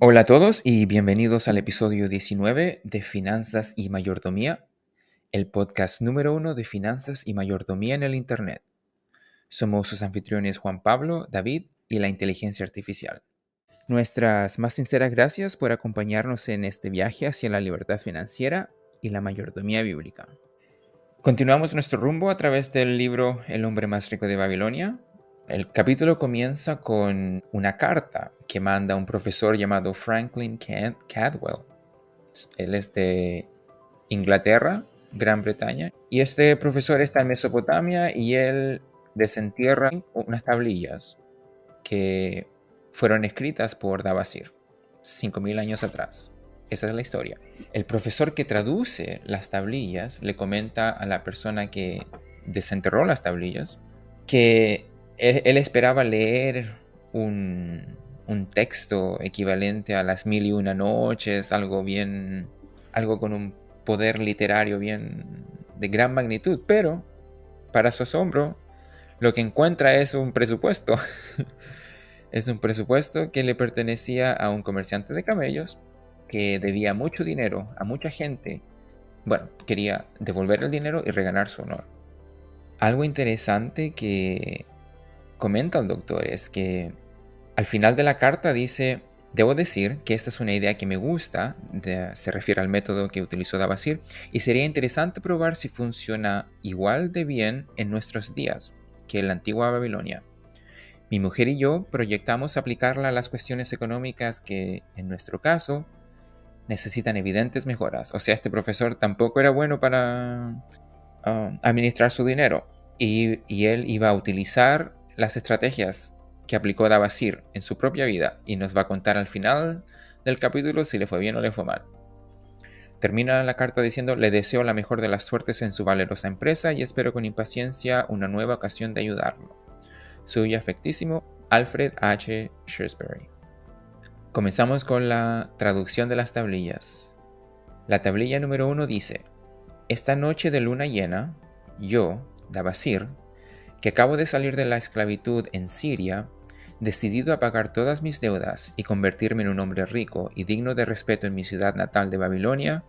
Hola a todos y bienvenidos al episodio 19 de Finanzas y Mayordomía, el podcast número uno de finanzas y mayordomía en el Internet. Somos sus anfitriones Juan Pablo, David y la inteligencia artificial. Nuestras más sinceras gracias por acompañarnos en este viaje hacia la libertad financiera y la mayordomía bíblica. Continuamos nuestro rumbo a través del libro El hombre más rico de Babilonia, el capítulo comienza con una carta que manda un profesor llamado Franklin Cadwell. Él es de Inglaterra, Gran Bretaña, y este profesor está en Mesopotamia y él desentierra unas tablillas que fueron escritas por Dabasir 5.000 años atrás. Esa es la historia. El profesor que traduce las tablillas le comenta a la persona que desenterró las tablillas que él, esperaba leer un, texto equivalente a las mil y una noches, algo bien, algo con un poder literario bien de gran magnitud, pero para su asombro, lo que encuentra es un presupuesto. es un presupuesto que le pertenecía a un comerciante de camellos que debía mucho dinero a mucha gente. Bueno, quería devolver el dinero y reganar su honor. Algo interesante que comenta el doctor es que al final de la carta dice, debo decir que esta es una idea que me gusta, se refiere al método que utilizó Dabasir, y sería interesante probar si funciona igual de bien en nuestros días que en la antigua Babilonia. Mi mujer y yo proyectamos aplicarla a las cuestiones económicas que, en nuestro caso, necesitan evidentes mejoras. O sea, este profesor tampoco era bueno para ah, administrar su dinero. Y, y, él iba a utilizar las estrategias que aplicó Dabasir en su propia vida y nos va a contar al final del capítulo si le fue bien o le fue mal. Termina la carta diciendo, le deseo la mejor de las suertes en su valerosa empresa y espero con impaciencia una nueva ocasión de ayudarlo. Suyo afectísimo, Alfred H. Shrewsbury. Comenzamos con la traducción de las tablillas. La tablilla número uno dice, Esta noche de luna llena, yo, Dabasir, que acabo de salir de la esclavitud en Siria, decidido a pagar todas mis deudas y convertirme en un hombre rico y digno de respeto en mi ciudad natal de Babilonia,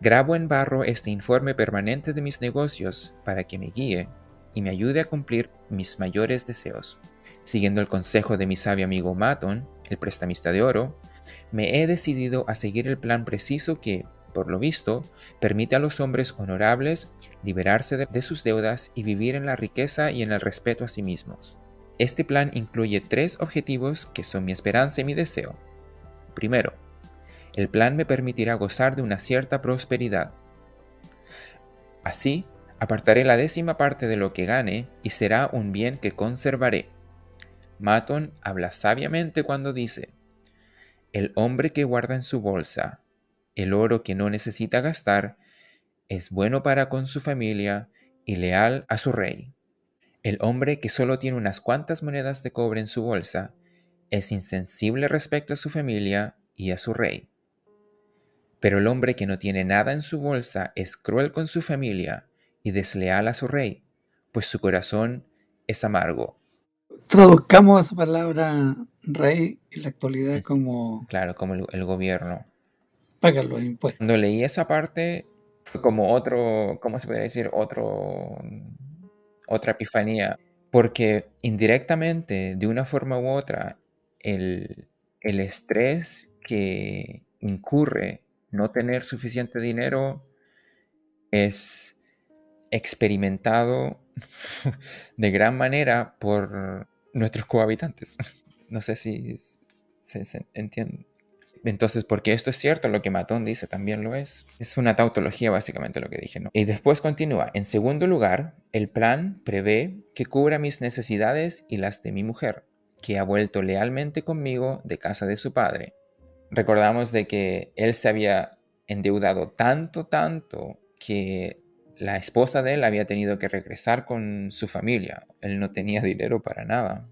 grabo en barro este informe permanente de mis negocios para que me guíe y me ayude a cumplir mis mayores deseos. Siguiendo el consejo de mi sabio amigo Maton, el prestamista de oro, me he decidido a seguir el plan preciso que, por lo visto, permite a los hombres honorables liberarse de, sus deudas y vivir en la riqueza y en el respeto a sí mismos. Este plan incluye tres objetivos que son mi esperanza y mi deseo. Primero, el plan me permitirá gozar de una cierta prosperidad. Así, apartaré la décima parte de lo que gane y será un bien que conservaré. Maton habla sabiamente cuando dice, el hombre que guarda en su bolsa el oro que no necesita gastar, es bueno para con su familia y leal a su rey. El hombre que solo tiene unas cuantas monedas de cobre en su bolsa es insensible respecto a su familia y a su rey. Pero el hombre que no tiene nada en su bolsa es cruel con su familia y desleal a su rey, pues su corazón es amargo. Traduzcamos esa palabra rey en la actualidad como... Claro, como el gobierno Cuando leí esa parte, fue como otro, ¿cómo se podría decir? Otro, otra epifanía. Porque indirectamente, de una forma u otra, el, el estrés que incurre no tener suficiente dinero es experimentado de gran manera por nuestros cohabitantes. No sé si se, se entiende. Entonces, porque esto es cierto, lo que Matón dice también lo es. Es una tautología básicamente lo que dije, ¿no? Y después continúa. En segundo lugar, el plan prevé que cubra mis necesidades y las de mi mujer, que ha vuelto lealmente conmigo de casa de su padre. Recordamos de que él se había endeudado tanto, tanto, que la esposa de él había tenido que regresar con su familia. Él no tenía dinero para nada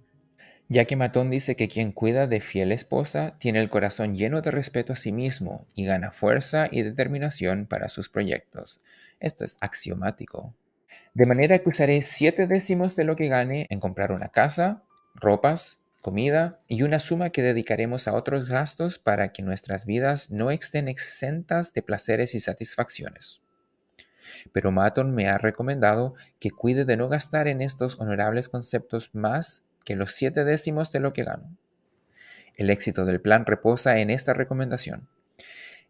ya que Matón dice que quien cuida de fiel esposa tiene el corazón lleno de respeto a sí mismo y gana fuerza y determinación para sus proyectos. Esto es axiomático. De manera que usaré siete décimos de lo que gane en comprar una casa, ropas, comida y una suma que dedicaremos a otros gastos para que nuestras vidas no estén exentas de placeres y satisfacciones. Pero Maton me ha recomendado que cuide de no gastar en estos honorables conceptos más que los siete décimos de lo que gano. El éxito del plan reposa en esta recomendación.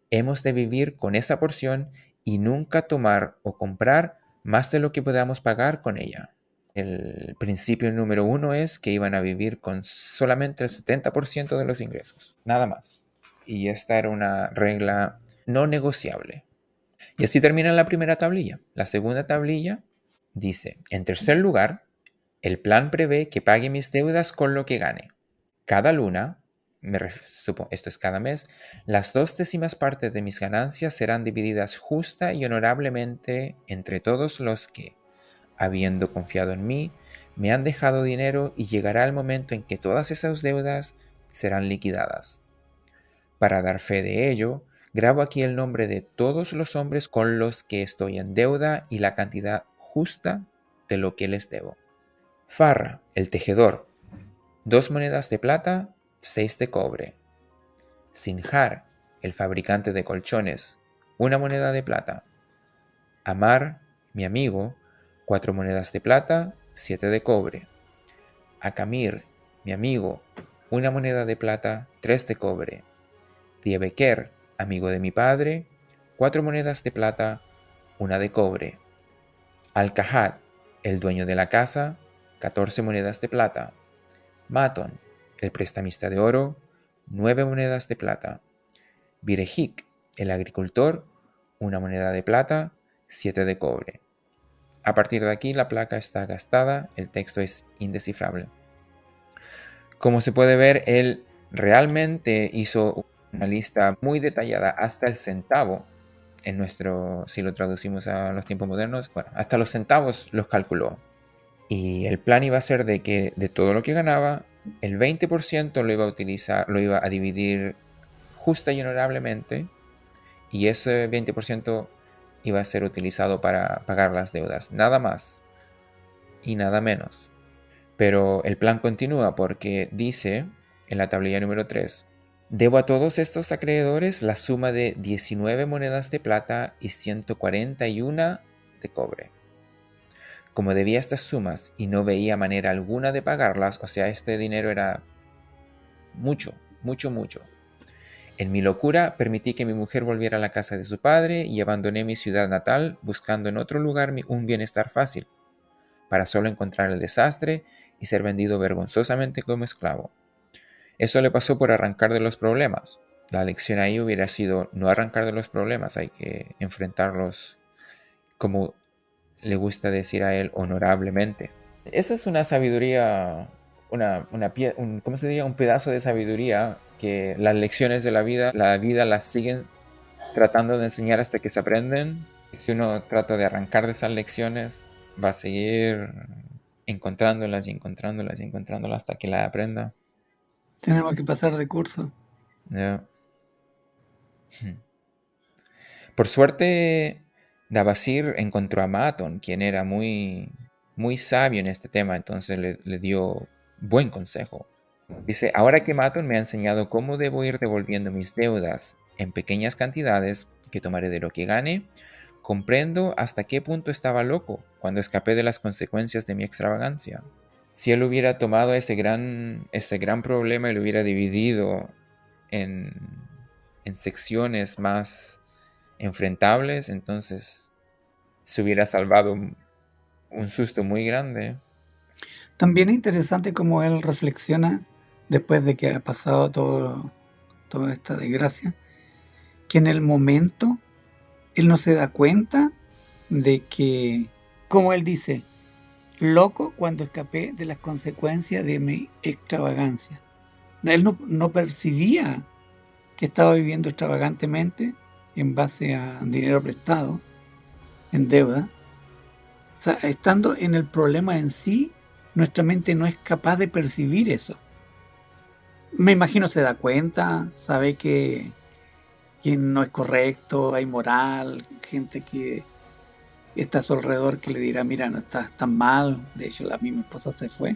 Hemos de vivir con esa porción y nunca tomar o comprar más de lo que podamos pagar con ella. El principio número uno es que iban a vivir con solamente el 70% de los ingresos, nada más. Y esta era una regla no negociable. Y así termina la primera tablilla. La segunda tablilla dice, en tercer lugar, el plan prevé que pague mis deudas con lo que gane. Cada luna, me esto es cada mes, las dos décimas partes de mis ganancias serán divididas justa y honorablemente entre todos los que, habiendo confiado en mí, me han dejado dinero y llegará el momento en que todas esas deudas serán liquidadas. Para dar fe de ello, grabo aquí el nombre de todos los hombres con los que estoy en deuda y la cantidad justa de lo que les debo. Farra, el tejedor, dos monedas de plata, seis de cobre. Sinjar, el fabricante de colchones, una moneda de plata. Amar, mi amigo, cuatro monedas de plata, siete de cobre. Akamir, mi amigo, una moneda de plata, tres de cobre. Diebeker, amigo de mi padre, cuatro monedas de plata, una de cobre. Al-Kahad, el dueño de la casa, catorce monedas de plata. Maton, el prestamista de oro, nueve monedas de plata. Virejik, el agricultor, una moneda de plata, siete de cobre. A partir de aquí la placa está gastada, el texto es indescifrable. Como se puede ver, él realmente hizo una lista muy detallada hasta el centavo. En nuestro, si lo traducimos a los tiempos modernos, bueno, hasta los centavos los calculó. Y el plan iba a ser de que de todo lo que ganaba, el 20% lo iba a utilizar, lo iba a dividir justa y honorablemente, y ese 20% iba a ser utilizado para pagar las deudas, nada más y nada menos. Pero el plan continúa porque dice en la tablilla número 3, debo a todos estos acreedores la suma de 19 monedas de plata y 141 de cobre. Como debía estas sumas y no veía manera alguna de pagarlas, o sea, este dinero era mucho, mucho, mucho, en mi locura permití que mi mujer volviera a la casa de su padre y abandoné mi ciudad natal buscando en otro lugar un bienestar fácil, para solo encontrar el desastre y ser vendido vergonzosamente como esclavo. Eso le pasó por arrancar de los problemas. La lección ahí hubiera sido no arrancar de los problemas, hay que enfrentarlos como le gusta decir a él honorablemente. Esa es una sabiduría, una, una un, ¿cómo se diría? Un pedazo de sabiduría que las lecciones de la vida, la vida las siguen tratando de enseñar hasta que se aprenden. Si uno trata de arrancar de esas lecciones, va a seguir encontrándolas y encontrándolas y encontrándolas hasta que la aprenda. Tenemos que pasar de curso. Por suerte, Dabasir encontró a Maton, quien era muy, muy sabio en este tema, entonces le, le dio buen consejo. Dice, ahora que Maton me ha enseñado cómo debo ir devolviendo mis deudas en pequeñas cantidades que tomaré de lo que gane, comprendo hasta qué punto estaba loco cuando escapé de las consecuencias de mi extravagancia. Si él hubiera tomado ese gran, ese gran problema y lo hubiera dividido en, en secciones más enfrentables, entonces se hubiera salvado un, susto muy grande. También es interesante cómo él reflexiona después de que ha pasado todo, toda esta desgracia, que en el momento él no se da cuenta de que, como él dice, loco cuando escapé de las consecuencias de mi extravagancia. Él no, no percibía que estaba viviendo extravagantemente en base a dinero prestado, en deuda. O sea, estando en el problema en sí, nuestra mente no es capaz de percibir eso me imagino se da cuenta, sabe que, que no es correcto, hay moral, gente que está a su alrededor que le dirá, mira, no estás tan mal, de hecho la misma esposa se fue,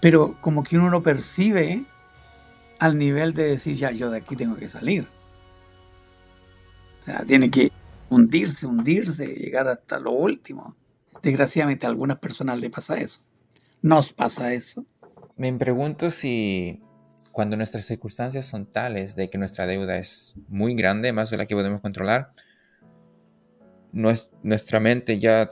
pero como que uno lo percibe al nivel de decir, ya, yo de aquí tengo que salir. O sea, tiene que hundirse, hundirse, llegar hasta lo último. Desgraciadamente a algunas personas le pasa eso. ¿Nos pasa eso? Me pregunto si cuando nuestras circunstancias son tales de que nuestra deuda es muy grande, más de la que podemos controlar, nuestra mente ya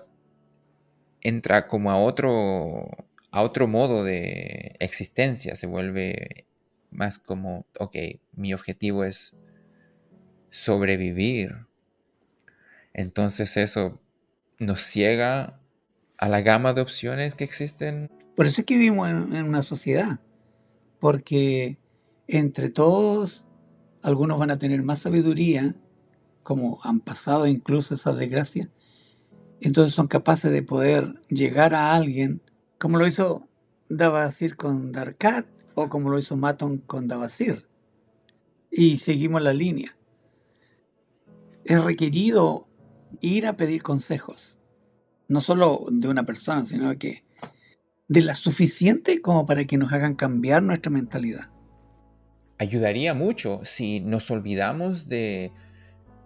entra como a otro, a otro modo de existencia, se vuelve más como, ok, mi objetivo es sobrevivir. Entonces eso nos ciega a la gama de opciones que existen. Por eso es que vivimos en, en una sociedad, porque entre todos, algunos van a tener más sabiduría, como han pasado incluso esas desgracias, entonces son capaces de poder llegar a alguien, como lo hizo Davasir con Darkat o como lo hizo Maton con Davasir. Y seguimos la línea. Es requerido ir a pedir consejos, no solo de una persona, sino que de la suficiente como para que nos hagan cambiar nuestra mentalidad. Ayudaría mucho si nos olvidamos de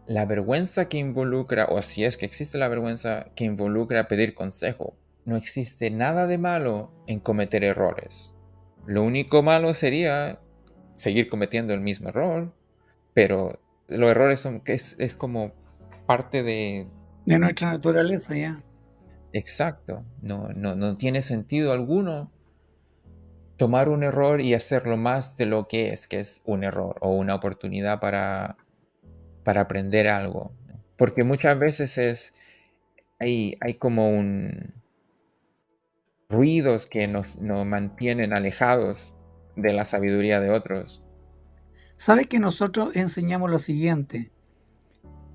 la vergüenza que involucra, o si es que existe la vergüenza que involucra pedir consejo. No existe nada de malo en cometer errores. Lo único malo sería seguir cometiendo el mismo error, pero los errores son es, es como parte de... De nuestra naturaleza ya. Exacto. No, no, no tiene sentido alguno tomar un error y hacerlo más de lo que es, que es un error o una oportunidad para para aprender algo. Porque muchas veces es, hay, hay como un ruidos que nos, nos mantienen alejados de la sabiduría de otros. ¿Sabe que nosotros enseñamos lo siguiente?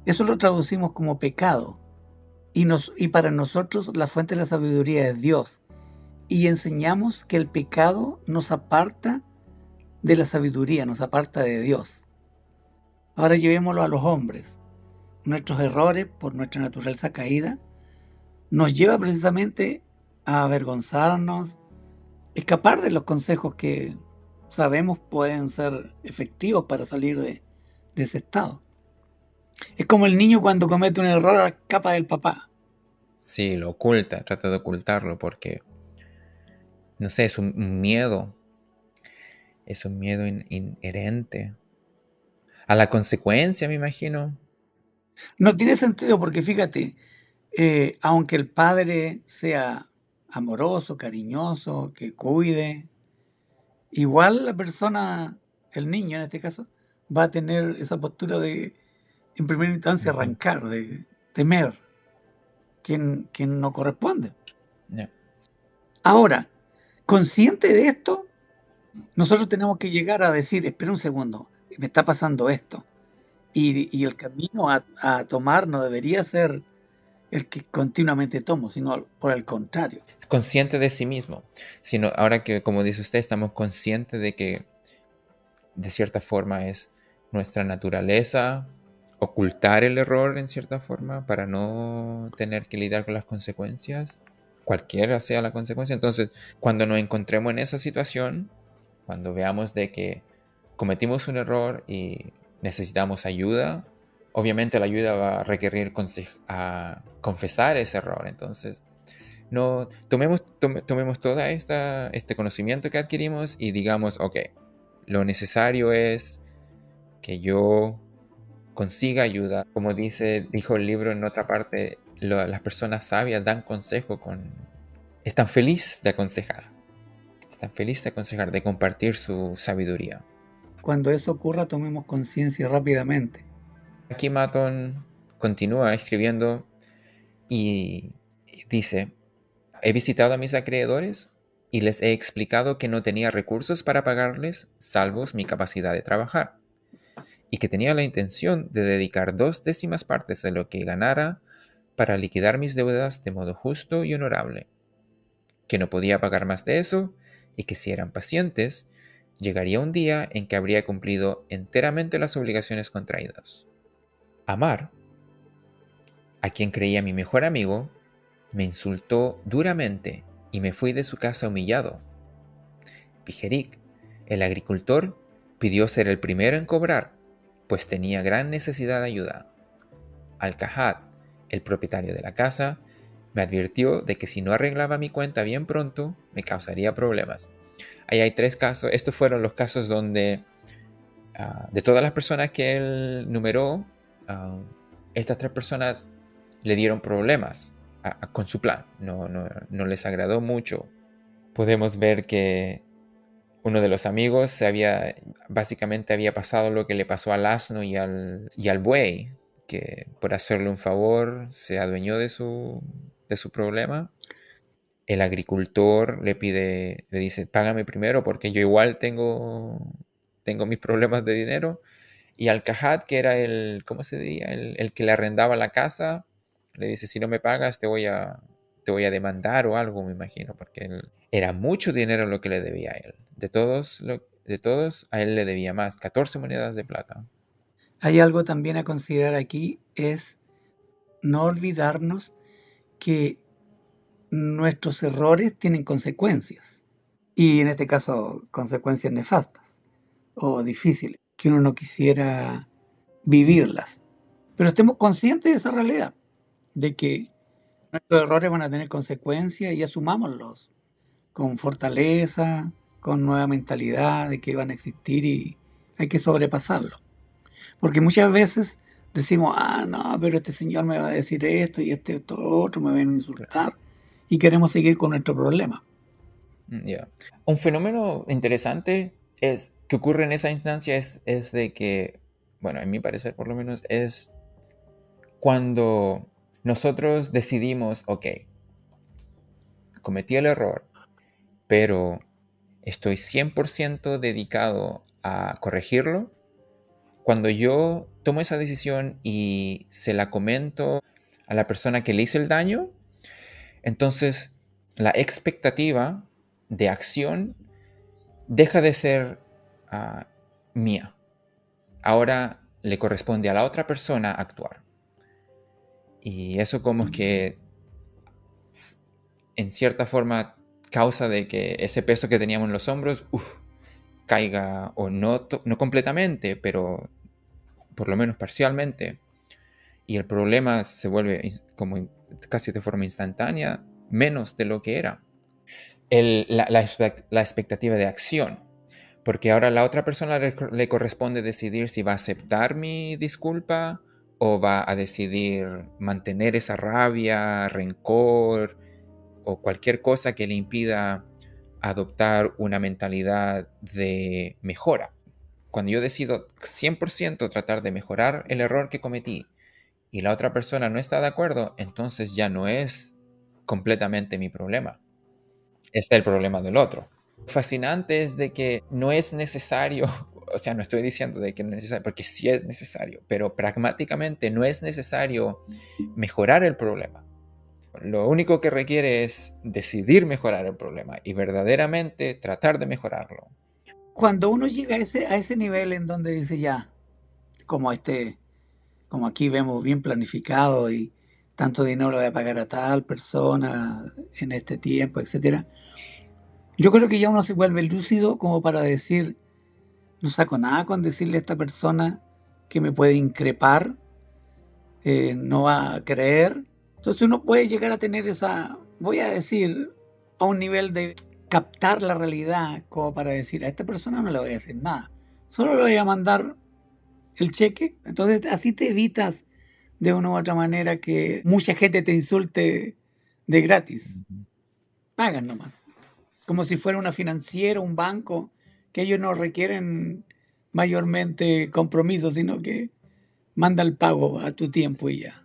Eso lo traducimos como pecado. Y, nos, para nosotros la fuente de la sabiduría es Dios. Y enseñamos que el pecado nos aparta de la sabiduría, nos aparta de Dios. Ahora llevémoslo a los hombres. Nuestros errores, por nuestra naturaleza caída, nos lleva precisamente a avergonzarnos, escapar de los consejos que sabemos pueden ser efectivos para salir de, de ese estado. Es como el niño cuando comete un error escapa del papá. Sí, lo oculta, trata de ocultarlo porque, no sé, es un miedo, es un miedo inherente a la consecuencia, me imagino. No tiene sentido porque fíjate, eh, aunque el padre sea amoroso, cariñoso, que cuide, igual la persona, el niño en este caso, va a tener esa postura de, en primera instancia, arrancar, de temer quien, quien no corresponde. Ahora, consciente de esto, nosotros tenemos que llegar a decir, espera un segundo, me está pasando esto. Y, el camino a, tomar no debería ser el que continuamente tomo, sino por el contrario. Consciente de sí mismo, sino ahora que, como dice usted, estamos conscientes de que de cierta forma es nuestra naturaleza ocultar el error en cierta forma para no tener que lidiar con las consecuencias, cualquiera sea la consecuencia. Entonces, cuando nos encontremos en esa situación, cuando veamos de que cometimos un error y necesitamos ayuda, obviamente la ayuda va a requerir a confesar ese error. Entonces, no tomemos, tomemos todo este conocimiento que adquirimos y digamos, ok, lo necesario es que yo consiga ayuda. Como dice, dijo el libro en otra parte, las personas sabias dan consejo con... Están felices de aconsejar. Están felices de aconsejar, de compartir su sabiduría. Cuando eso ocurra, tomemos conciencia rápidamente. Aquí Maton continúa escribiendo y dice, he visitado a mis acreedores y les he explicado que no tenía recursos para pagarles, salvos mi capacidad de trabajar, y que tenía la intención de dedicar dos décimas partes de lo que ganara para liquidar mis deudas de modo justo y honorable, que no podía pagar más de eso y que si eran pacientes, llegaría un día en que habría cumplido enteramente las obligaciones contraídas. Amar, a quien creía mi mejor amigo, me insultó duramente y me fui de su casa humillado. Pijerik, el agricultor, pidió ser el primero en cobrar, pues tenía gran necesidad de ayuda. Al-Kahad, el propietario de la casa, me advirtió de que si no arreglaba mi cuenta bien pronto, me causaría problemas. Ahí hay tres casos. Estos fueron los casos donde, ah, de todas las personas que él numeró, ah, estas tres personas le dieron problemas con su plan. No, no, les agradó mucho. Podemos ver que uno de los amigos se había, básicamente había pasado lo que le pasó al asno y al, y al buey, que por hacerle un favor se adueñó de su, de su problema. El agricultor le pide, le dice, págame primero porque yo igual tengo, tengo mis problemas de dinero. Y al Cajat, que era el, ¿cómo se diría? El, que le arrendaba la casa, le dice, si no me pagas te voy a, te voy a demandar o algo, me imagino, porque era mucho dinero lo que le debía a él. De todos, de todos, a él le debía más, 14 monedas de plata. Hay algo también a considerar aquí, es no olvidarnos que nuestros errores tienen consecuencias. Y en este caso, consecuencias nefastas o difíciles, que uno no quisiera vivirlas. Pero estemos conscientes de esa realidad, de que nuestros errores van a tener consecuencias y asumámoslos con fortaleza, con nueva mentalidad de que van a existir y hay que sobrepasarlo. Porque muchas veces decimos, ah, no, pero este señor me va a decir esto y este otro me va a insultar y queremos seguir con nuestro problema. Mm, Un fenómeno interesante es que ocurre en esa instancia es, es de que, bueno, en mi parecer por lo menos, es cuando nosotros decidimos, ok, cometí el error, pero estoy 100% dedicado a corregirlo, cuando yo tomo esa decisión y se la comento a la persona que le hice el daño, entonces la expectativa de acción deja de ser ah, mía. Ahora le corresponde a la otra persona actuar. Y eso como que en cierta forma causa de que ese peso que teníamos en los hombros caiga, o no, no completamente, pero por lo menos parcialmente, y el problema se vuelve como casi de forma instantánea menos de lo que era. la, expectativa de acción, porque ahora la otra persona le, corresponde decidir si va a aceptar mi disculpa o va a decidir mantener esa rabia, rencor o cualquier cosa que le impida adoptar una mentalidad de mejora. Cuando yo decido 100% tratar de mejorar el error que cometí y la otra persona no está de acuerdo, entonces ya no es completamente mi problema. Es el problema del otro. Fascinante es de que no es necesario, o sea, no estoy diciendo de que no es necesario, porque sí es necesario, pero pragmáticamente no es necesario mejorar el problema. Lo único que requiere es decidir mejorar el problema y verdaderamente tratar de mejorarlo. Cuando uno llega a ese, a ese nivel en donde dice ya, como este, como aquí vemos bien planificado y tanto dinero voy a pagar a tal persona en este tiempo, etcétera. Yo creo que ya uno se vuelve lúcido como para decir, no saco nada con decirle a esta persona que me puede increpar, eh, no va a creer. Entonces uno puede llegar a tener esa, voy a decir, a un nivel de captar la realidad como para decir, a esta persona no le voy a decir nada, solo le voy a mandar el cheque. Entonces así te evitas de una u otra manera que mucha gente te insulte de gratis. Pagan nomás. Como si fuera una financiera, un banco, que ellos no requieren mayormente compromiso, sino que manda el pago a tu tiempo y ya.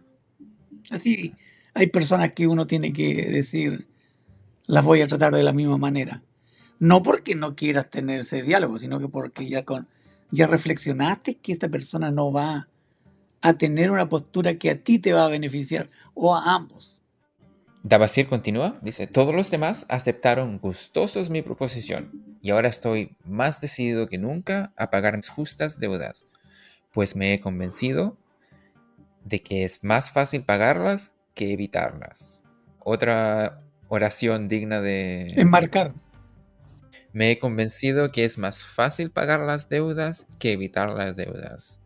Así hay personas que uno tiene que decir, las voy a tratar de la misma manera. No porque no quieras tener ese diálogo, sino que porque ya con ya reflexionaste que esta persona no va a tener una postura que a ti te va a beneficiar o a ambos. Dabasir continúa, dice, todos los demás aceptaron gustosos mi proposición y ahora estoy más decidido que nunca a pagar mis justas deudas, pues me he convencido de que es más fácil pagarlas que evitarlas. Otra oración digna de... Enmarcar. Me he convencido que es más fácil pagar las deudas que evitar las deudas.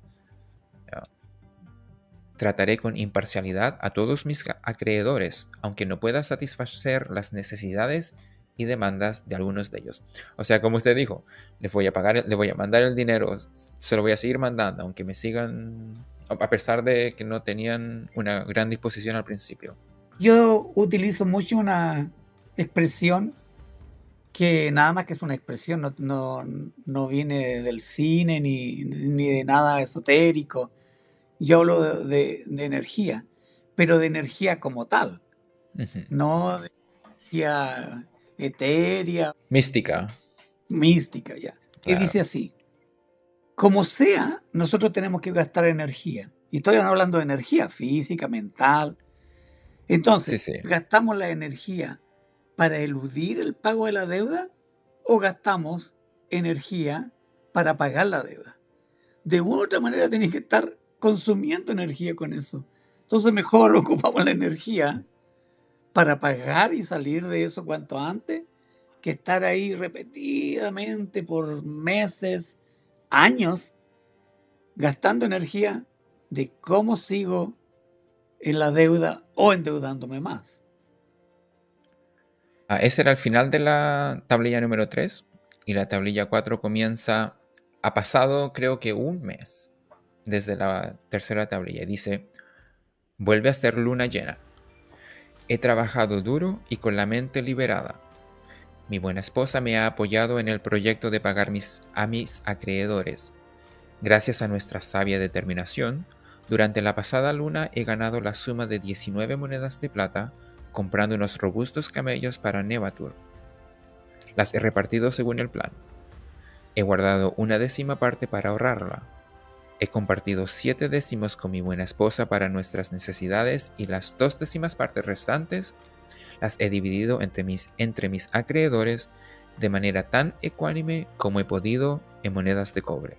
Trataré con imparcialidad a todos mis acreedores, aunque no pueda satisfacer las necesidades y demandas de algunos de ellos. O sea, como usted dijo, les voy a pagar, le voy a mandar el dinero, se lo voy a seguir mandando, aunque me sigan, a pesar de que no tenían una gran disposición al principio. Yo utilizo mucho una expresión que nada más que es una expresión, no, viene del cine ni, de nada esotérico. Yo hablo de, energía, pero de energía como tal, no de energía etérea. Mística. Mística, ya. Y dice así, como sea, nosotros tenemos que gastar energía. Y estoy hablando de energía física, mental. Entonces, ¿gastamos la energía para eludir el pago de la deuda o gastamos energía para pagar la deuda? De una u otra manera tenéis que estar consumiendo energía con eso. Entonces mejor ocupamos la energía para pagar y salir de eso cuanto antes que estar ahí repetidamente por meses, años, gastando energía de cómo sigo en la deuda o endeudándome más. Ah, ese era el final de la tablilla número 3 y la tablilla 4 comienza, ha pasado creo que un mes desde la tercera tablilla. Dice, vuelve a ser luna llena. He trabajado duro y con la mente liberada. Mi buena esposa me ha apoyado en el proyecto de pagar mis, a mis acreedores. Gracias a nuestra sabia determinación, durante la pasada luna he ganado la suma de 19 monedas de plata comprando unos robustos camellos para Nevatur. Las he repartido según el plan. He guardado una décima parte para ahorrarla He compartido siete décimos con mi buena esposa para nuestras necesidades y las dos décimas partes restantes las he dividido entre mis, entre mis acreedores de manera tan ecuánime como he podido en monedas de cobre.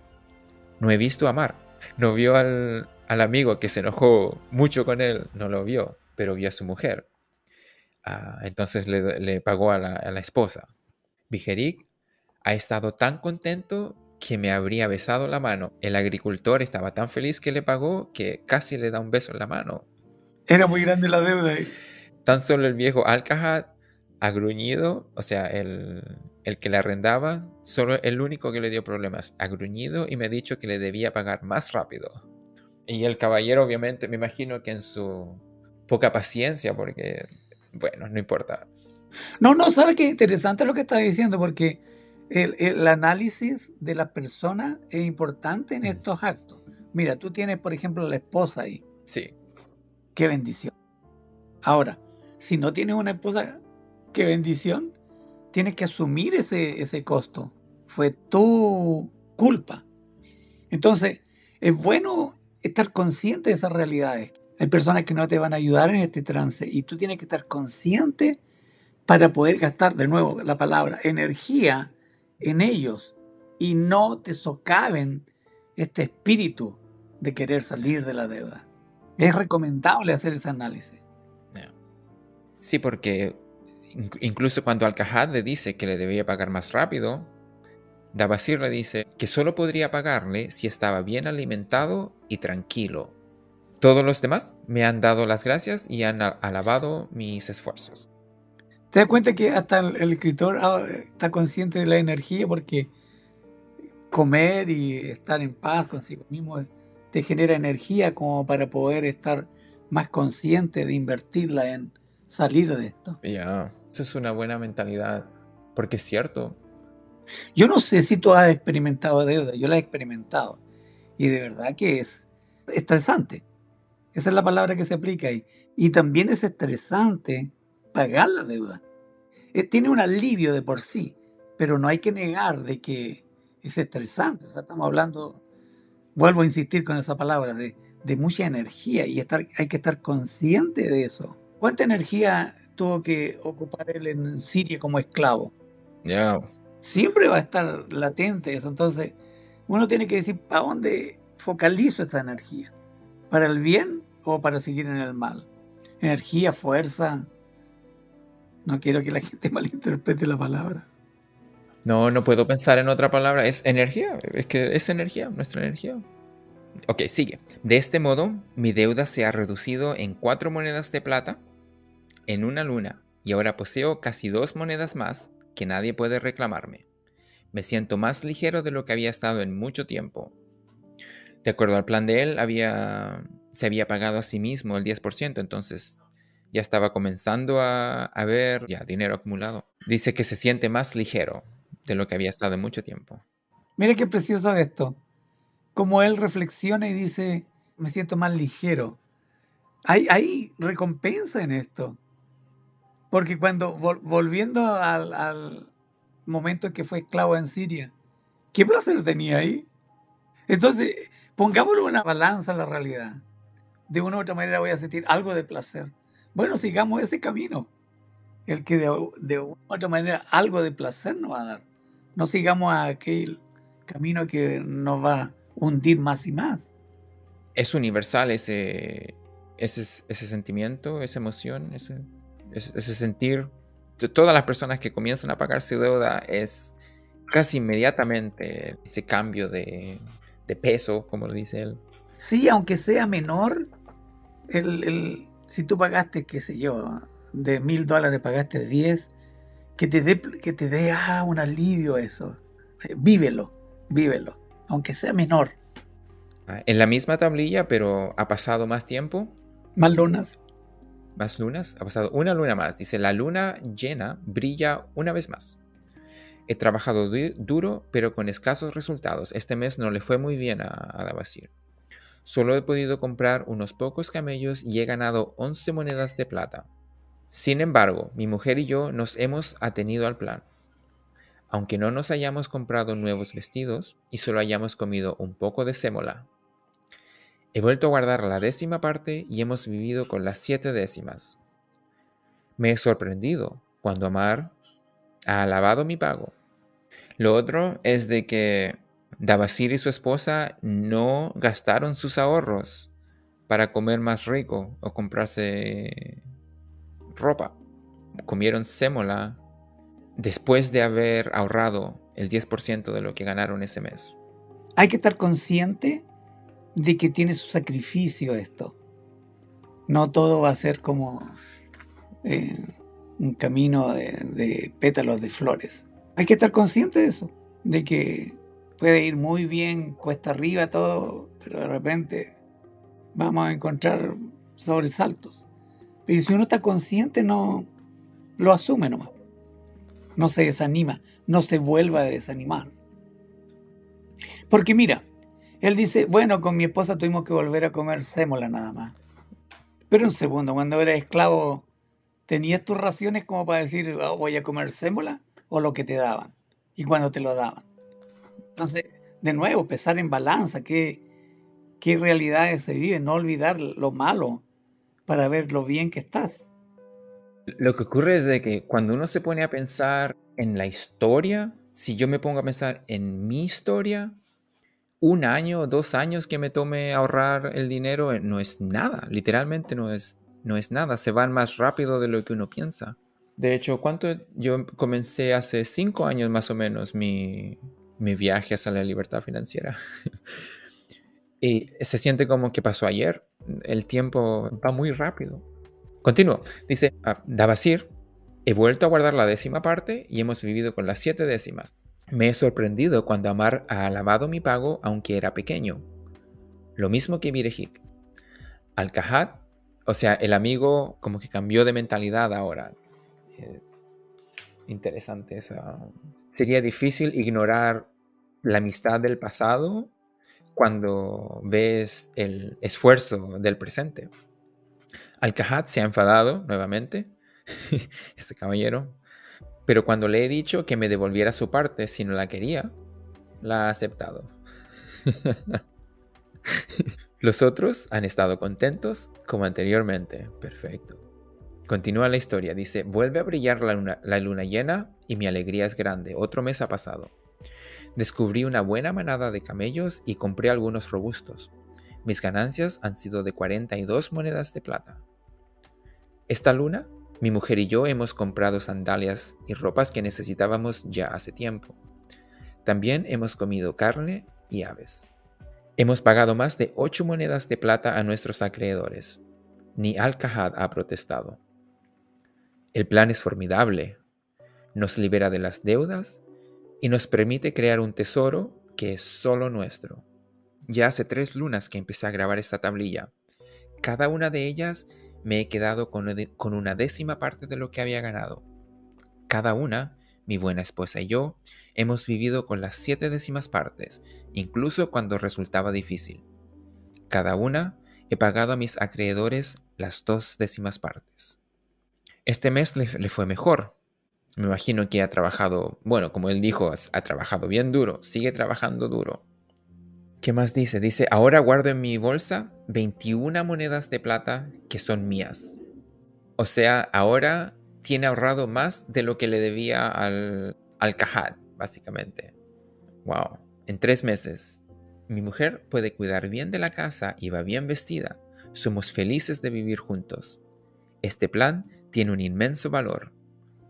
No he visto a Mar. No vio al, amigo que se enojó mucho con él, no lo vio, pero vio a su mujer. Ah, entonces le, pagó a la, a la esposa. Vigerik ha estado tan contento que me habría besado la mano. El agricultor estaba tan feliz que le pagó que casi le da un beso en la mano. Era muy grande la deuda. Tan solo el viejo Alcajat, agruñido, o sea, el, que le arrendaba, solo el único que le dio problemas, agruñido y me ha dicho que le debía pagar más rápido. Y el caballero, obviamente, me imagino que en su poca paciencia, porque, bueno, no importa. No, no, ¿sabe qué interesante lo que está diciendo? Porque el, análisis de la persona es importante en estos actos. Mira, tú tienes, por ejemplo, la esposa ahí. Sí. Qué bendición. Ahora, si no tienes una esposa, qué bendición, tienes que asumir ese, ese costo. Fue tu culpa. Entonces, es bueno estar consciente de esas realidades. Hay personas que no te van a ayudar en este trance y tú tienes que estar consciente para poder gastar, de nuevo, la palabra, energía en ellos y no te socaven este espíritu de querer salir de la deuda. Es recomendable hacer ese análisis. Sí, porque incluso cuando Al-Kahad le dice que le debía pagar más rápido, Dabasir le dice que solo podría pagarle si estaba bien alimentado y tranquilo. Todos los demás me han dado las gracias y han alabado mis esfuerzos. Te das cuenta que hasta el, escritor ah, está consciente de la energía porque comer y estar en paz consigo mismo te genera energía como para poder estar más consciente de invertirla en salir de esto. Ya, eso es una buena mentalidad, porque es cierto. Yo no sé si tú has experimentado deuda, yo la he experimentado y de verdad que es estresante. Esa es la palabra que se aplica ahí. Y también es estresante pagar la deuda. Eh, tiene un alivio de por sí, pero no hay que negar de que es estresante. O sea, estamos hablando, vuelvo a insistir con esa palabra, de, mucha energía y estar, hay que estar consciente de eso. ¿Cuánta energía tuvo que ocupar él en Siria como esclavo? Ya. Siempre va a estar latente eso. Entonces, uno tiene que decir, ¿para dónde focalizo esta energía? ¿Para el bien o para seguir en el mal? Energía, fuerza, no quiero que la gente malinterprete la palabra. No, no puedo pensar en otra palabra. Es energía. Es que es energía, nuestra energía. Ok, sigue. De este modo, mi deuda se ha reducido en cuatro monedas de plata en una luna y ahora poseo casi dos monedas más que nadie puede reclamarme. Me siento más ligero de lo que había estado en mucho tiempo. De acuerdo al plan de él, había, se había pagado a sí mismo el 10%, entonces ya estaba comenzando a, a ver ya dinero acumulado. Dice que se siente más ligero de lo que había estado en mucho tiempo. Mira qué precioso esto. Como él reflexiona y dice, me siento más ligero. Hay, hay recompensa en esto. Porque cuando, volviendo al, al momento en que fue esclavo en Siria, ¿qué placer tenía ahí? Entonces, pongámoslo en una balanza a la realidad. De una u otra manera voy a sentir algo de placer. Bueno, sigamos ese camino. El que de, de una u otra manera algo de placer nos va a dar. No sigamos aquel camino que nos va a hundir más y más. Es universal ese, ese, ese sentimiento, esa emoción, ese, ese, sentir. De todas las personas que comienzan a pagar su deuda es casi inmediatamente ese cambio de, de peso, como lo dice él. Sí, aunque sea menor, el, el, si tú pagaste, qué sé yo, de mil dólares pagaste 10, que te dé que te dé ah, un alivio eso. Eh, vívelo, vívelo, aunque sea menor. Ah, en la misma tablilla, pero ha pasado más tiempo. Más lunas. Más lunas. Ha pasado una luna más. Dice, la luna llena brilla una vez más. He trabajado duro, pero con escasos resultados. Este mes no le fue muy bien a, a Solo he podido comprar unos pocos camellos y he ganado 11 monedas de plata. Sin embargo, mi mujer y yo nos hemos atenido al plan. Aunque no nos hayamos comprado nuevos vestidos y solo hayamos comido un poco de sémola. He vuelto a guardar la décima parte y hemos vivido con las siete décimas. Me he sorprendido cuando Amar ha alabado mi pago. Lo otro es de que Davasir y su esposa no gastaron sus ahorros para comer más rico o comprarse ropa. Comieron sémola después de haber ahorrado el 10% de lo que ganaron ese mes. Hay que estar consciente de que tiene su sacrificio esto. No todo va a ser como eh, un camino de, de pétalos de flores. Hay que estar consciente de eso, de que puede ir muy bien, cuesta arriba todo, pero de repente vamos a encontrar sobresaltos. Y si uno está consciente, no lo asume nomás. No se desanima, no se vuelva a desanimar. Porque mira, él dice, bueno, con mi esposa tuvimos que volver a comer sémola nada más. Pero un segundo, cuando eras esclavo, ¿tenías tus raciones como para decir, oh, voy a comer sémola? ¿O lo que te daban? Y cuando te lo daban. Entonces, de nuevo, pesar en balanza, qué, qué realidades se viven, no olvidar lo malo, para ver lo bien que estás. Lo que ocurre es de que cuando uno se pone a pensar en la historia, si yo me pongo a pensar en mi historia, un año dos años que me tome ahorrar el dinero eh, no es nada, literalmente no es, no es nada, se van más rápido de lo que uno piensa. De hecho, ¿cuánto? Yo comencé hace cinco años más o menos mi, mi viaje hacia la libertad financiera. y se siente como que pasó ayer el tiempo va muy rápido. Continúo. Dice, ah, Davasir, he vuelto a guardar la décima parte y hemos vivido con las siete décimas. Me he sorprendido cuando Amar ha alabado mi pago aunque era pequeño. Lo mismo que Virejik. al o sea, el amigo como que cambió de mentalidad ahora. Eh, interesante esa. Sería difícil ignorar la amistad del pasado cuando ves el esfuerzo del presente. al se ha enfadado nuevamente, este caballero, pero cuando le he dicho que me devolviera su parte si no la quería, la ha aceptado. Los otros han estado contentos como anteriormente. Perfecto. Continúa la historia. Dice, vuelve a brillar la luna, la luna llena y mi alegría es grande. Otro mes ha pasado. Descubrí una buena manada de camellos y compré algunos robustos. Mis ganancias han sido de 42 monedas de plata. Esta luna Mi mujer y yo hemos comprado sandalias y ropas que necesitábamos ya hace tiempo. También hemos comido carne y aves. Hemos pagado más de ocho monedas de plata a nuestros acreedores. Ni Al-Kahad ha protestado. El plan es formidable. Nos libera de las deudas y nos permite crear un tesoro que es solo nuestro. Ya hace tres lunas que empecé a grabar esta tablilla. Cada una de ellas me he quedado con, una décima parte de lo que había ganado. Cada una, mi buena esposa y yo, hemos vivido con las siete décimas partes, incluso cuando resultaba difícil. Cada una, he pagado a mis acreedores las dos décimas partes. Este mes le, le fue mejor. Me imagino que ha trabajado, bueno, como él dijo, ha trabajado bien duro, sigue trabajando duro. ¿Qué más dice? Dice, ahora guardo en mi bolsa 21 monedas de plata que son mías. O sea, ahora tiene ahorrado más de lo que le debía al, al básicamente. Wow. En tres meses. Mi mujer puede cuidar bien de la casa y va bien vestida. Somos felices de vivir juntos. Este plan tiene un inmenso valor.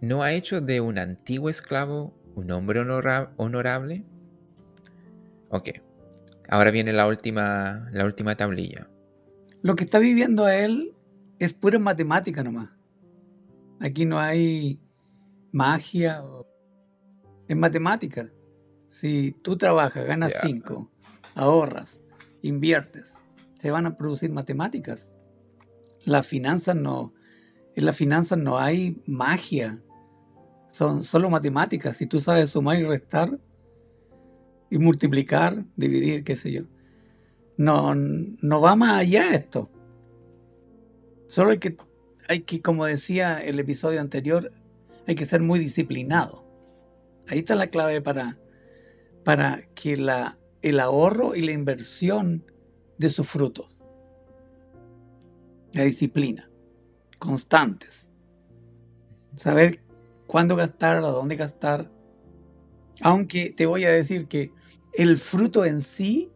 ¿No ha hecho de un antiguo esclavo un hombre honorable? Ok. Ahora viene la última, la última tablilla. Lo que está viviendo él es pura matemática nomás. Aquí no hay magia. Es matemática. Si tú trabajas, ganas 5, ahorras, inviertes, se van a producir matemáticas. Las finanzas no, en las finanzas no hay magia. Son solo matemáticas. Si tú sabes sumar y restar, y multiplicar, dividir, qué sé yo. No, no va más allá esto. Solo hay que, hay que, como decía el episodio anterior, hay que ser muy disciplinado. Ahí está la clave para, para que la, el ahorro y la inversión de sus frutos. La disciplina. Constantes. Saber cuándo gastar, a dónde gastar. Aunque te voy a decir que el fruto en sí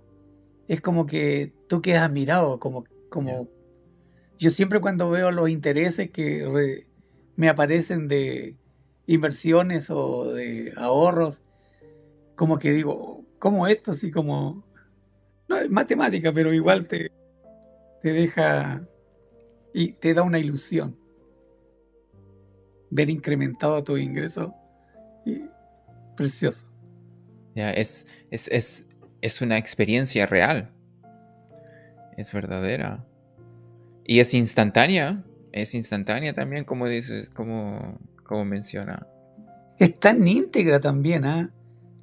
es como que tú quedas admirado, como, como yo siempre cuando veo los intereses que me aparecen de inversiones o de ahorros, como que digo, ¿cómo esto? Así como, no es matemática, pero igual te, te deja y te da una ilusión ver incrementado tu ingreso y precioso. Ya, es, es, es, una experiencia real. Es verdadera. Y es instantánea. Es instantánea también, como dices, como, como menciona. Es tan íntegra también, ¿ah?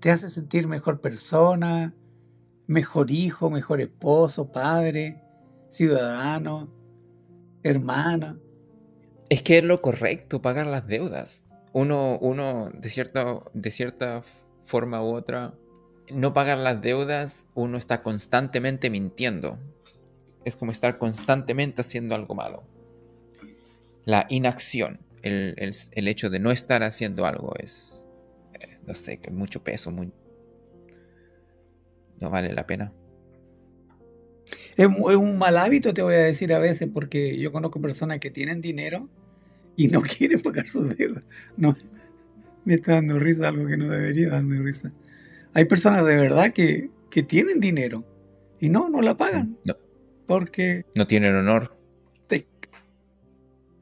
Te hace sentir mejor persona, mejor hijo, mejor esposo, padre, ciudadano, hermana. Es que es lo correcto, pagar las deudas. Uno, uno de, cierta, de cierta forma u otra, no pagar las deudas, uno está constantemente mintiendo. Es como estar constantemente haciendo algo malo. La inacción, el, hecho de no estar haciendo algo es, eh, no sé, que mucho peso, muy... no vale la pena. Es, un mal hábito, te voy a decir a veces, porque yo conozco personas que tienen dinero y no quieren pagar sus deudas. No, me está dando risa algo que no debería darme risa. Hay personas de verdad que, tienen dinero y no, no la pagan. No. Porque... No tienen honor.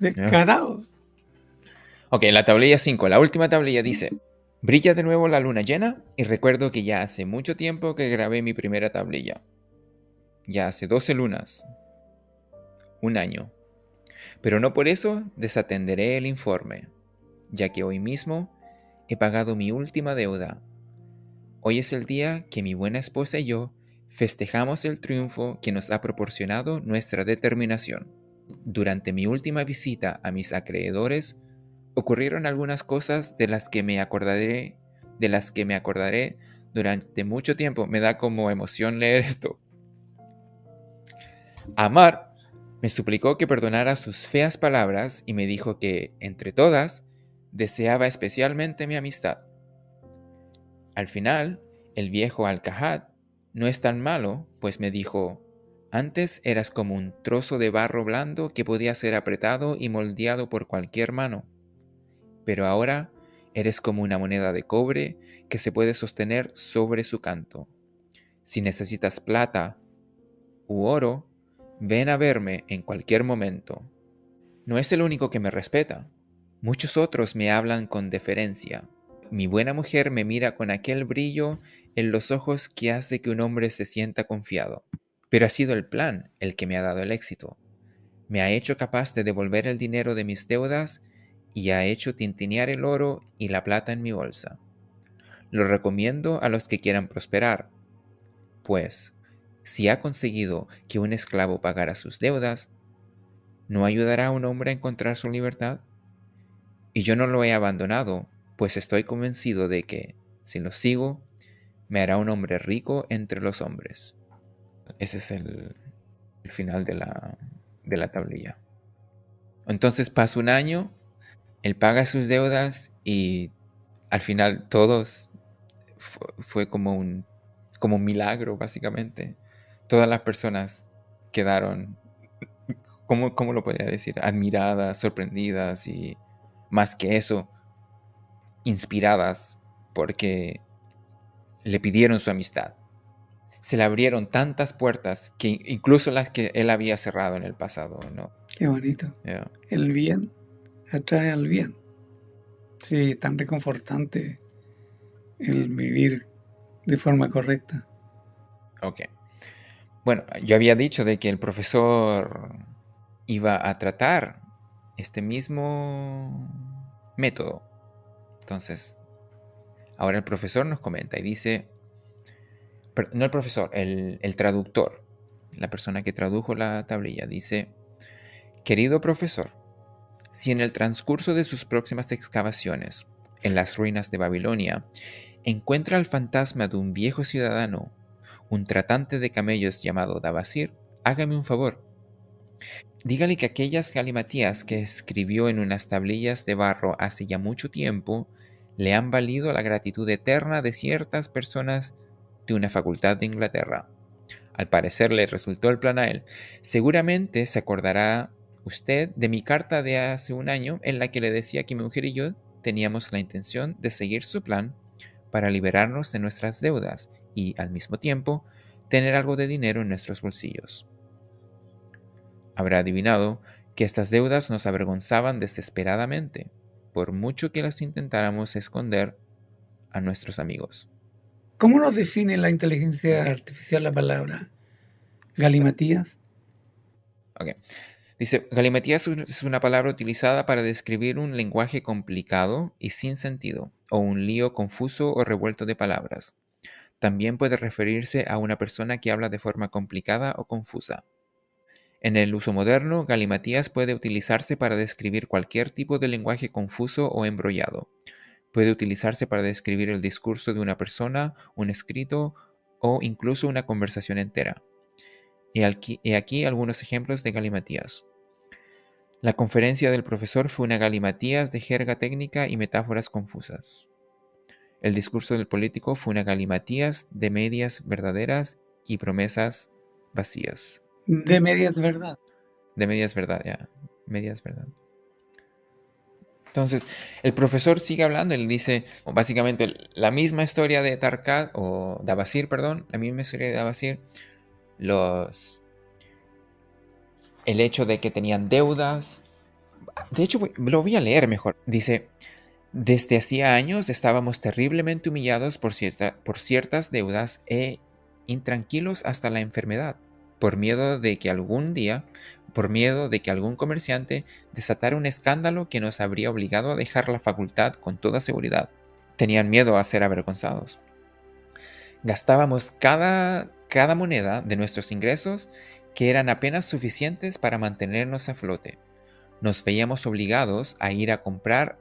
descarado. Ok, la tablilla 5, la última tablilla dice, brilla de nuevo la luna llena y recuerdo que ya hace mucho tiempo que grabé mi primera tablilla. Ya hace 12 lunas. Un año. Pero no por eso desatenderé el informe, ya que hoy mismo he pagado mi última deuda. Hoy es el día que mi buena esposa y yo festejamos el triunfo que nos ha proporcionado nuestra determinación. Durante mi última visita a mis acreedores, ocurrieron algunas cosas de las que me acordaré, de las que me acordaré durante mucho tiempo. Me da como emoción leer esto. Amar me suplicó que perdonara sus feas palabras y me dijo que, entre todas, deseaba especialmente mi amistad. Al final, el viejo Alcajat no es tan malo, pues me dijo, Antes eras como un trozo de barro blando que podía ser apretado y moldeado por cualquier mano, pero ahora eres como una moneda de cobre que se puede sostener sobre su canto. Si necesitas plata u oro, ven a verme en cualquier momento. No es el único que me respeta. Muchos otros me hablan con deferencia. Mi buena mujer me mira con aquel brillo en los ojos que hace que un hombre se sienta confiado. Pero ha sido el plan el que me ha dado el éxito. Me ha hecho capaz de devolver el dinero de mis deudas y ha hecho tintinear el oro y la plata en mi bolsa. Lo recomiendo a los que quieran prosperar, pues si ha conseguido que un esclavo pagara sus deudas, ¿no ayudará a un hombre a encontrar su libertad? Y yo no lo he abandonado, pues estoy convencido de que, si lo sigo, me hará un hombre rico entre los hombres. Ese es el, final de la, de la tablilla. Entonces pasa un año, él paga sus deudas y al final todos fue, como, un, como un milagro, básicamente. Todas las personas quedaron, ¿cómo, ¿cómo lo podría decir? Admiradas, sorprendidas y más que eso, inspiradas porque le pidieron su amistad se le abrieron tantas puertas que incluso las que él había cerrado en el pasado, ¿no? Qué bonito. El bien atrae al bien. Sí, tan reconfortante el vivir de forma correcta. Ok. Bueno, yo había dicho de que el profesor iba a tratar este mismo método. Entonces, ahora el profesor nos comenta y dice, no el profesor, el, traductor, la persona que tradujo la tablilla, dice, querido profesor, si en el transcurso de sus próximas excavaciones en las ruinas de Babilonia encuentra el fantasma de un viejo ciudadano, un tratante de camellos llamado Dabasir, hágame un favor. Dígale que aquellas galimatías que escribió en unas tablillas de barro hace ya mucho tiempo le han valido la gratitud eterna de ciertas personas de una facultad de Inglaterra. Al parecer le resultó el plan a él. Seguramente se acordará usted de mi carta de hace un año en la que le decía que mi mujer y yo teníamos la intención de seguir su plan para liberarnos de nuestras deudas y, al mismo tiempo, tener algo de dinero en nuestros bolsillos. Habrá adivinado que estas deudas nos avergonzaban desesperadamente, por mucho que las intentáramos esconder a nuestros amigos. ¿Cómo nos define la inteligencia artificial la palabra galimatías? Ok. Dice, galimatías es una palabra utilizada para describir un lenguaje complicado y sin sentido, o un lío confuso o revuelto de palabras. También puede referirse a una persona que habla de forma complicada o confusa. En el uso moderno, galimatías puede utilizarse para describir cualquier tipo de lenguaje confuso o embrollado, Puede utilizarse para describir el discurso de una persona, un escrito o incluso una conversación entera. He aquí, aquí algunos ejemplos de galimatías. La conferencia del profesor fue una galimatías de jerga técnica y metáforas confusas. El discurso del político fue una galimatías de medias verdaderas y promesas vacías. De medias verdad. De medias verdad, ya. Medias verdad. Entonces, el profesor sigue hablando, él dice, básicamente, la misma historia de Tarkat, o Dabasir, perdón, la misma historia de Dabasir, los... el hecho de que tenían deudas. De hecho, lo voy a leer mejor. Dice, desde hacía años estábamos terriblemente humillados por, ciertas deudas e intranquilos hasta la enfermedad, por miedo de que algún día por miedo de que algún comerciante desatara un escándalo que nos habría obligado a dejar la facultad con toda seguridad. Tenían miedo a ser avergonzados. Gastábamos cada, cada moneda de nuestros ingresos que eran apenas suficientes para mantenernos a flote. Nos veíamos obligados a ir a comprar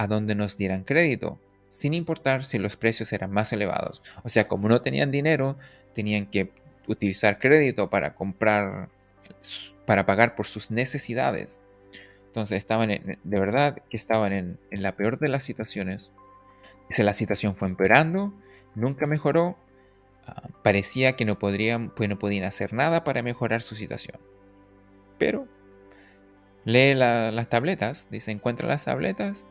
a donde nos dieran crédito, sin importar si los precios eran más elevados. O sea, como no tenían dinero, tenían que utilizar crédito para comprar para pagar por sus necesidades. Entonces estaban de verdad que estaban en, la peor de las situaciones. Dice, la situación fue empeorando, nunca mejoró. ah, parecía que no, podrían, pues no podían hacer nada para mejorar su situación. Pero lee las tabletas, dice, encuentra las tabletas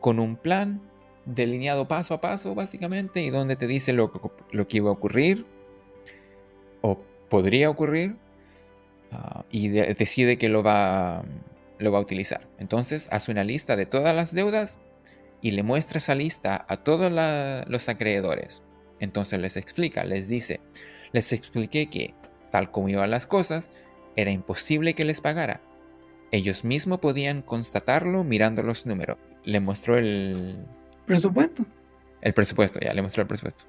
con un plan delineado paso a paso, básicamente, y donde te dice lo, que iba a ocurrir o podría ocurrir ah, y decide que lo va a utilizar. Entonces hace una lista de todas las deudas y le muestra esa lista a todos los acreedores. Entonces les explica, les dice, les expliqué que tal como iban las cosas, era imposible que les pagara. Ellos mismos podían constatarlo mirando los números. Le mostró el presupuesto. El presupuesto, ya le mostró el presupuesto.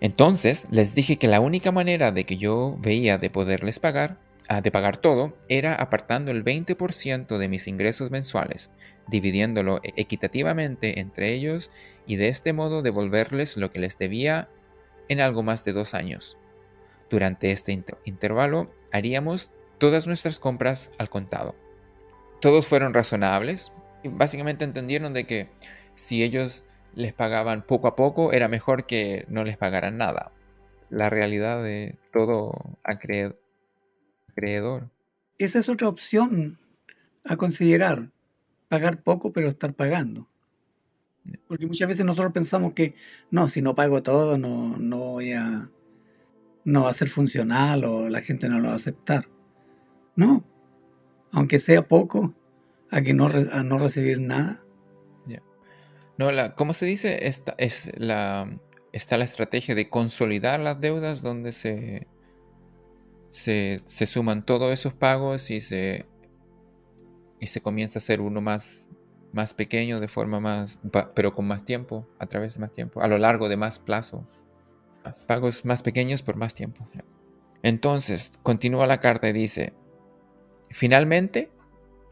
Entonces les dije que la única manera de que yo veía de poderles pagar, ah, de pagar todo, era apartando el 20% de mis ingresos mensuales, dividiéndolo e-, equitativamente entre ellos y de este modo devolverles lo que les debía en algo más de dos años. Durante este intervalo haríamos todas nuestras compras al contado. Todos fueron razonables básicamente entendieron de que si ellos les pagaban poco a poco, era mejor que no les pagaran nada. La realidad de todo acreedor. Esa es otra opción a considerar. Pagar poco pero estar pagando. Porque muchas veces nosotros pensamos que no, si no pago todo no, no voy a no va a ser funcional o la gente no lo va a aceptar. No, aunque sea poco, a que no, a no recibir nada, no, la, ¿cómo se dice? Esta, es la, está la estrategia de consolidar las deudas donde se, se, suman todos esos pagos y se, y se comienza a hacer uno más, más pequeño de forma más, pero con más tiempo, a través de más tiempo, a lo largo de más plazo. Pagos más pequeños por más tiempo. Entonces, continúa la carta y dice, finalmente,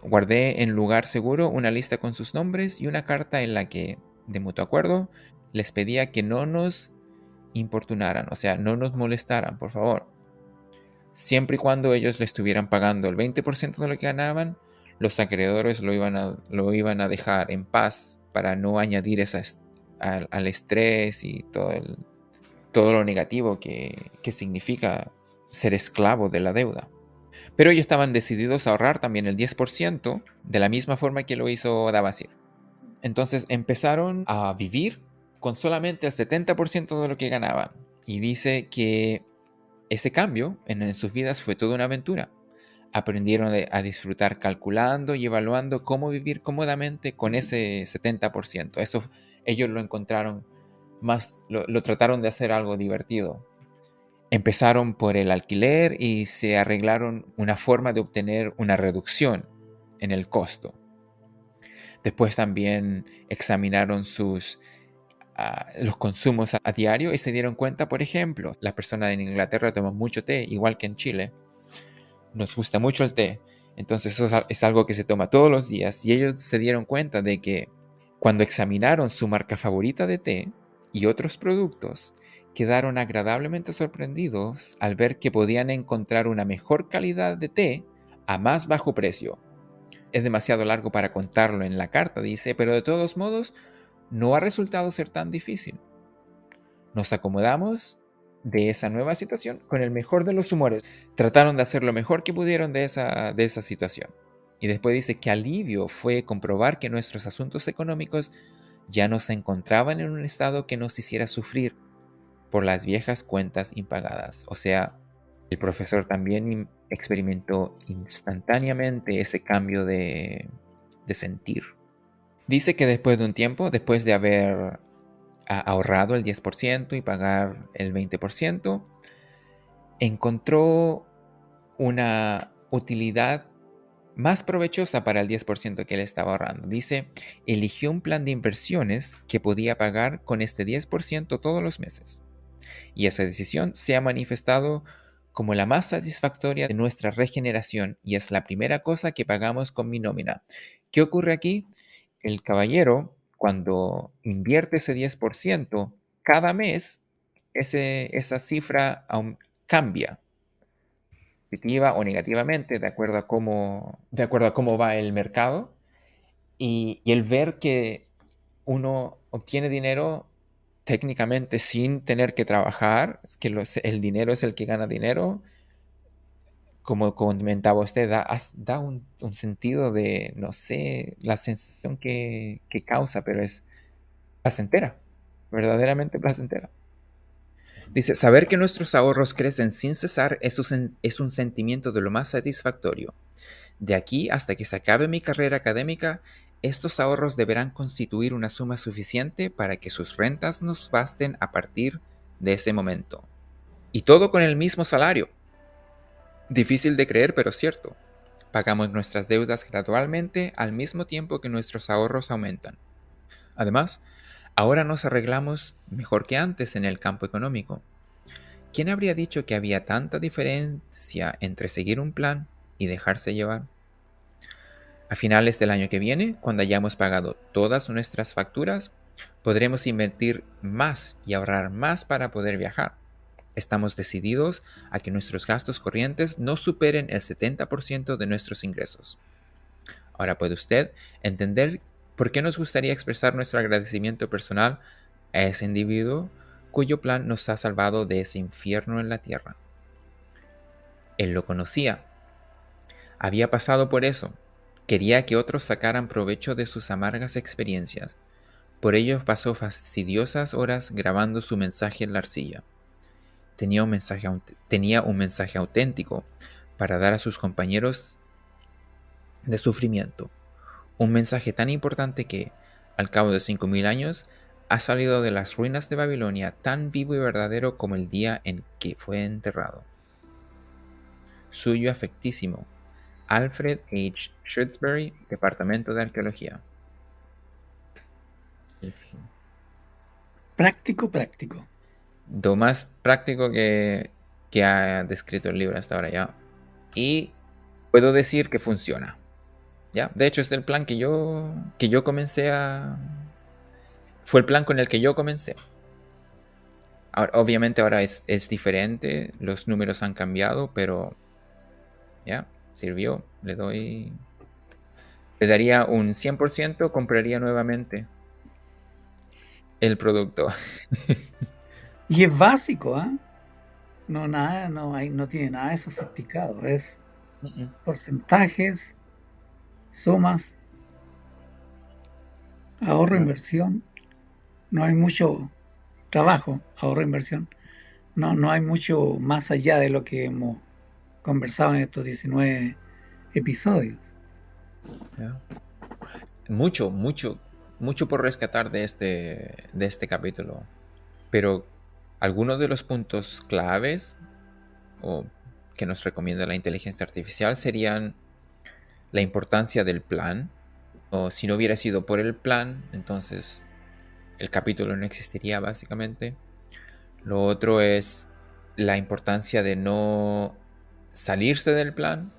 Guardé en lugar seguro una lista con sus nombres y una carta en la que, de mutuo acuerdo, les pedía que no nos importunaran, o sea, no nos molestaran, por favor. Siempre y cuando ellos le estuvieran pagando el 20% de lo que ganaban, los acreedores lo iban a, lo iban a dejar en paz para no añadir al, estrés y todo, todo lo negativo que, que significa ser esclavo de la deuda. Pero ellos estaban decididos a ahorrar también el 10% de la misma forma que lo hizo Davasir. Entonces empezaron a vivir con solamente el 70% de lo que ganaban. Y dice que ese cambio en, sus vidas fue toda una aventura. Aprendieron a disfrutar calculando y evaluando cómo vivir cómodamente con ese 70%. Eso ellos lo encontraron más, lo trataron de hacer algo divertido. Empezaron por el alquiler y se arreglaron una forma de obtener una reducción en el costo. Después también examinaron sus, ah, los consumos a, diario y se dieron cuenta, por ejemplo, las personas en Inglaterra toman mucho té, igual que en Chile. Nos gusta mucho el té. Entonces eso es algo que se toma todos los días y ellos se dieron cuenta de que cuando examinaron su marca favorita de té y otros productos, quedaron agradablemente sorprendidos al ver que podían encontrar una mejor calidad de té a más bajo precio. Es demasiado largo para contarlo en la carta, dice, pero de todos modos no ha resultado ser tan difícil. Nos acomodamos de esa nueva situación con el mejor de los humores. Trataron de hacer lo mejor que pudieron de esa, de esa situación. Y después dice que alivio fue comprobar que nuestros asuntos económicos ya no se encontraban en un estado que nos hiciera sufrir por las viejas cuentas impagadas. O sea, el profesor también experimentó instantáneamente ese cambio de, sentir. Dice que después de un tiempo, después de haber ahorrado el 10% y pagar el 20%, encontró una utilidad más provechosa para el 10% que él estaba ahorrando. Dice, eligió un plan de inversiones que podía pagar con este 10% todos los meses y esa decisión se ha manifestado como la más satisfactoria de nuestra regeneración y es la primera cosa que pagamos con mi nómina. ¿Qué ocurre aquí? El caballero, cuando invierte ese 10%, cada mes esa cifra cambia, positiva o negativamente, de acuerdo a cómo, va el mercado. Y el ver que uno obtiene dinero técnicamente sin tener que trabajar, que el dinero es el que gana dinero, como comentaba usted, da, un, sentido de, no sé, la sensación que, causa, pero es placentera, verdaderamente placentera. Dice, saber que nuestros ahorros crecen sin cesar es es un sentimiento de lo más satisfactorio. De aquí hasta que se acabe mi carrera académica, estos ahorros deberán constituir una suma suficiente para que sus rentas nos basten a partir de ese momento. Y todo con el mismo salario. Difícil de creer, pero cierto. Pagamos nuestras deudas gradualmente al mismo tiempo que nuestros ahorros aumentan. Además, ahora nos arreglamos mejor que antes en el campo económico. ¿Quién habría dicho que había tanta diferencia entre seguir un plan y dejarse llevar? A finales del año que viene, cuando hayamos pagado todas nuestras facturas, podremos invertir más y ahorrar más para poder viajar. Estamos decididos a que nuestros gastos corrientes no superen el 70% de nuestros ingresos. Ahora puede usted entender por qué nos gustaría expresar nuestro agradecimiento personal a ese individuo cuyo plan nos ha salvado de ese infierno en la tierra. Él lo conocía. Había pasado por eso Quería que otros sacaran provecho de sus amargas experiencias. Por ello pasó fastidiosas horas grabando su mensaje en la arcilla. Tenía un mensaje, tenía un mensaje auténtico para dar a sus compañeros de sufrimiento. Un mensaje tan importante que, al cabo de cinco mil años, ha salido de las ruinas de Babilonia tan vivo y verdadero como el día en que fue enterrado. Suyo afectísimo, Alfred H. Shrewsbury, Departamento de Arqueología. Práctico, práctico. Lo más práctico que, que ha descrito el libro hasta ahora ya. Y puedo decir que funciona. ¿Ya? De hecho, es el plan que yo, que yo comencé a... Fue el plan con el que yo comencé. obviamente ahora es, es diferente, los números han cambiado, pero... ¿Ya? Sirvió, le doy... Le daría un 100%, compraría nuevamente el producto. y es básico, ¿ah? No, nada, no, hay, no tiene nada de sofisticado, es porcentajes, sumas, ahorro, inversión. No hay mucho trabajo, ahorro, inversión. No, no hay mucho más allá de lo que hemos conversado en estos 19 episodios. Mucho, mucho, mucho por rescatar de este, de este capítulo. Pero algunos de los puntos claves o que nos recomienda la inteligencia artificial serían la importancia del plan. O si no hubiera sido por el plan, entonces el capítulo no existiría básicamente. Lo otro es la importancia de no salirse del plan.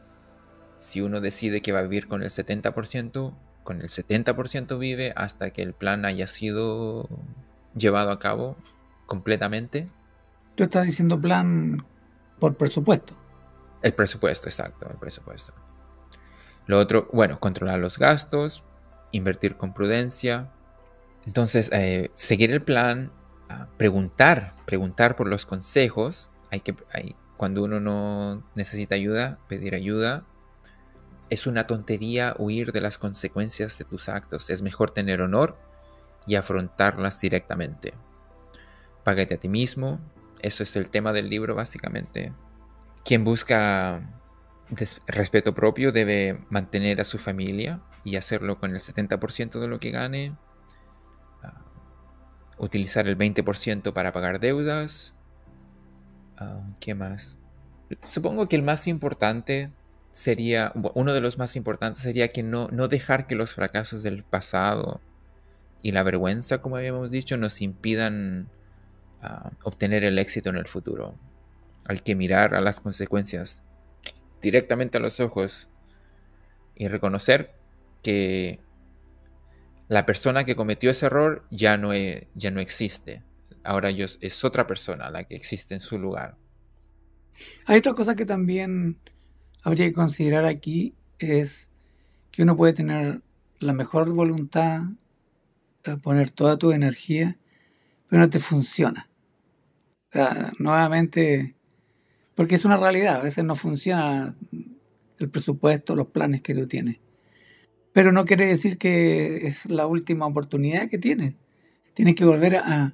Si uno decide que va a vivir con el 70%, con el 70% vive hasta que el plan haya sido llevado a cabo completamente. Tú estás diciendo plan por presupuesto. El presupuesto, exacto, el presupuesto. Lo otro, bueno, controlar los gastos, invertir con prudencia. Entonces, eh, seguir el plan, ah, preguntar, preguntar por los consejos. Hay que, hay, cuando uno no necesita ayuda, pedir ayuda. Es una tontería huir de las consecuencias de tus actos. Es mejor tener honor y afrontarlas directamente. Págate a ti mismo. Eso es el tema del libro básicamente. Quien busca respeto propio debe mantener a su familia y hacerlo con el 70% de lo que gane. Ah, utilizar el 20% para pagar deudas Ah, ¿Qué más? Supongo que el más importante sería, uno de los más importantes sería que no, no dejar que los fracasos del pasado y la vergüenza, como habíamos dicho, nos impidan ah, obtener el éxito en el futuro. Hay que mirar a las consecuencias directamente a los ojos y reconocer que la persona que cometió ese error ya no, e, ya no existe. Ahora yo, es otra persona la que existe en su lugar. Hay otra cosa que también habría que considerar aquí, es que uno puede tener la mejor voluntad, poner toda tu energía, pero no te funciona. nuevamente, porque es una realidad, a veces no funciona el presupuesto, los planes que tú tienes. Pero no quiere decir que es la última oportunidad que tienes. Tienes que volver a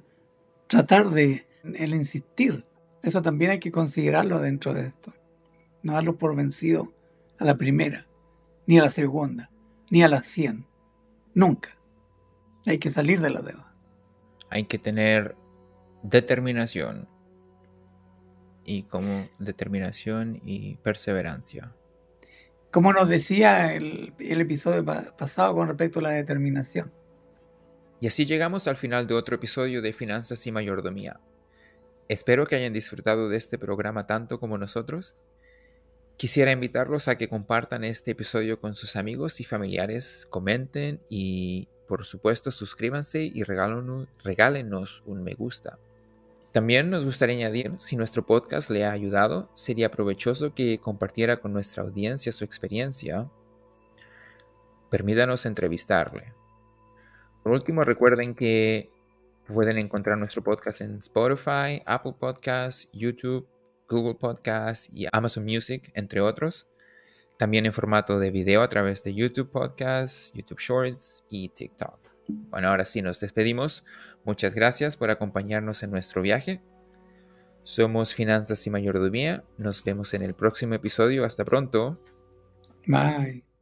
tratar de el insistir. Eso también hay que considerarlo dentro de esto. No darlo por vencido a la primera, ni a la segunda, ni a las cien. Nunca. Hay que salir de la deuda. Hay que tener determinación. Y como determinación y perseverancia. Como nos decía el, el episodio pasado con respecto a la determinación. Y así llegamos al final de otro episodio de Finanzas y Mayordomía. Espero que hayan disfrutado de este programa tanto como nosotros. Quisiera invitarlos a que compartan este episodio con sus amigos y familiares, comenten y por supuesto suscríbanse y regálenos un me gusta. También nos gustaría añadir, si nuestro podcast le ha ayudado, sería provechoso que compartiera con nuestra audiencia su experiencia. Permítanos entrevistarle. Por último, recuerden que pueden encontrar nuestro podcast en Spotify, Apple Podcasts, YouTube, Google Podcasts y Amazon Music, entre otros. También en formato de video a través de YouTube Podcasts, YouTube Shorts y TikTok. Bueno, ahora sí nos despedimos. Muchas gracias por acompañarnos en nuestro viaje. Somos Finanzas y Mayordomía. Nos vemos en el próximo episodio. Hasta pronto. Bye.